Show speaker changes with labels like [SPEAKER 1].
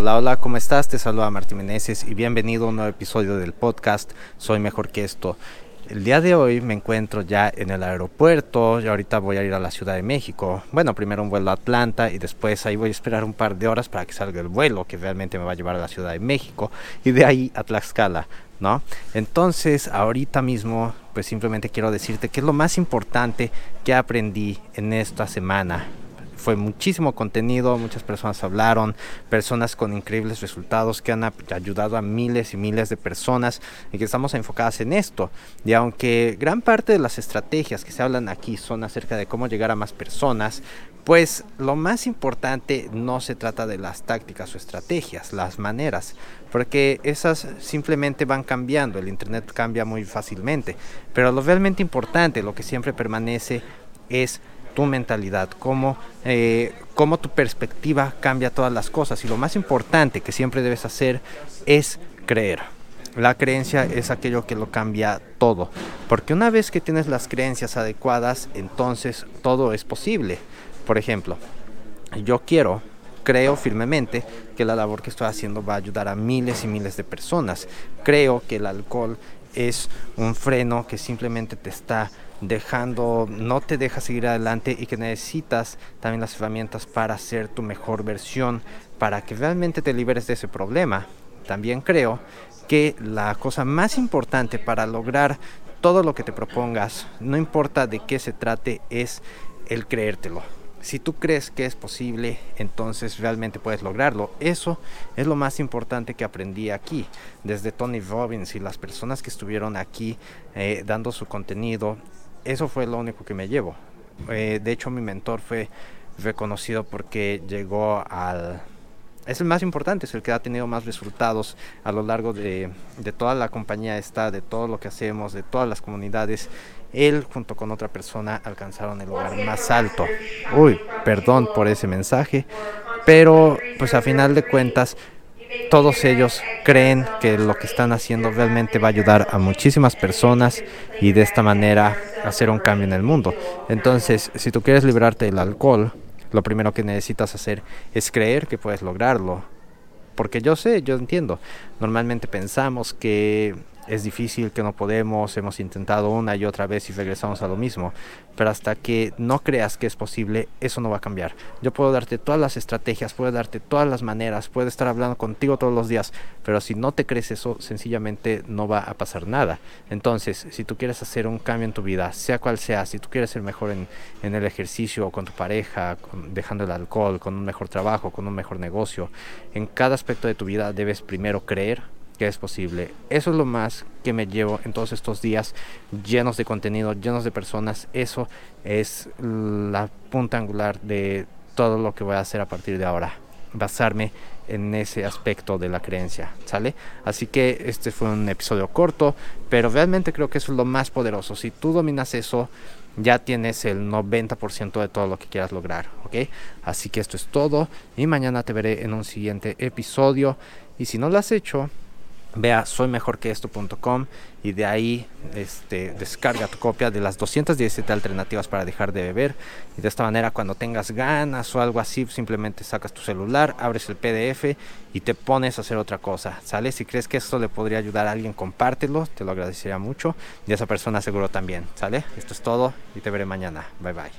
[SPEAKER 1] Hola, hola, ¿cómo estás? Te saluda Martín Meneses y bienvenido a un nuevo episodio del podcast Soy Mejor que esto. El día de hoy me encuentro ya en el aeropuerto y ahorita voy a ir a la Ciudad de México. Bueno, primero un vuelo a Atlanta y después ahí voy a esperar un par de horas para que salga el vuelo que realmente me va a llevar a la Ciudad de México y de ahí a Tlaxcala. ¿No? Entonces, ahorita mismo, pues simplemente quiero decirte que es lo más importante que aprendí en esta semana fue muchísimo contenido, muchas personas hablaron, personas con increíbles resultados que han ayudado a miles y miles de personas y que estamos enfocadas en esto. Y aunque gran parte de las estrategias que se hablan aquí son acerca de cómo llegar a más personas, pues lo más importante no se trata de las tácticas o estrategias, las maneras, porque esas simplemente van cambiando, el Internet cambia muy fácilmente, pero lo realmente importante, lo que siempre permanece es tu mentalidad, cómo, eh, cómo tu perspectiva cambia todas las cosas. Y lo más importante que siempre debes hacer es creer. La creencia es aquello que lo cambia todo. Porque una vez que tienes las creencias adecuadas, entonces todo es posible. Por ejemplo, yo quiero, creo firmemente que la labor que estoy haciendo va a ayudar a miles y miles de personas. Creo que el alcohol es un freno que simplemente te está dejando, no te deja seguir adelante y que necesitas también las herramientas para ser tu mejor versión, para que realmente te liberes de ese problema. También creo que la cosa más importante para lograr todo lo que te propongas, no importa de qué se trate, es el creértelo. Si tú crees que es posible, entonces realmente puedes lograrlo. Eso es lo más importante que aprendí aquí, desde Tony Robbins y las personas que estuvieron aquí eh, dando su contenido eso fue lo único que me llevo. Eh, de hecho, mi mentor fue reconocido porque llegó al... Es el más importante, es el que ha tenido más resultados a lo largo de, de toda la compañía esta, de todo lo que hacemos, de todas las comunidades. Él junto con otra persona alcanzaron el lugar más alto. Uy, perdón por ese mensaje, pero pues a final de cuentas todos ellos creen que lo que están haciendo realmente va a ayudar a muchísimas personas y de esta manera hacer un cambio en el mundo. Entonces, si tú quieres librarte del alcohol, lo primero que necesitas hacer es creer que puedes lograrlo. Porque yo sé, yo entiendo. Normalmente pensamos que es difícil, que no podemos, hemos intentado una y otra vez y regresamos a lo mismo. Pero hasta que no creas que es posible, eso no va a cambiar. Yo puedo darte todas las estrategias, puedo darte todas las maneras, puedo estar hablando contigo todos los días, pero si no te crees eso, sencillamente no va a pasar nada. Entonces, si tú quieres hacer un cambio en tu vida, sea cual sea, si tú quieres ser mejor en, el ejercicio, con tu pareja, dejando el alcohol, con un mejor trabajo, con un mejor negocio, en cada aspecto de tu vida debes primero creer que es posible. Eso es lo más que me llevo en todos estos días llenos de contenido, llenos de personas. Eso es la punta angular de todo lo que voy a hacer a partir de ahora. Basarme en ese aspecto de la creencia, ¿sale? Así que este fue un episodio corto, pero realmente creo que eso es lo más poderoso. Si tú dominas eso, ya tienes el 90% de todo lo que quieras lograr, ¿ok? Así que esto es todo y mañana te veré en un siguiente episodio. Y si no lo has hecho, ve a soymejorqueesto.com y de ahí este, descarga tu copia de las 217 alternativas para dejar de beber y de esta manera cuando tengas ganas o algo así simplemente sacas tu celular, abres el PDF y te pones a hacer otra cosa, ¿sale? Si crees que esto le podría ayudar a alguien, compártelo, te lo agradecería mucho y a esa persona seguro también, ¿sale? Esto es todo y te veré mañana, bye bye.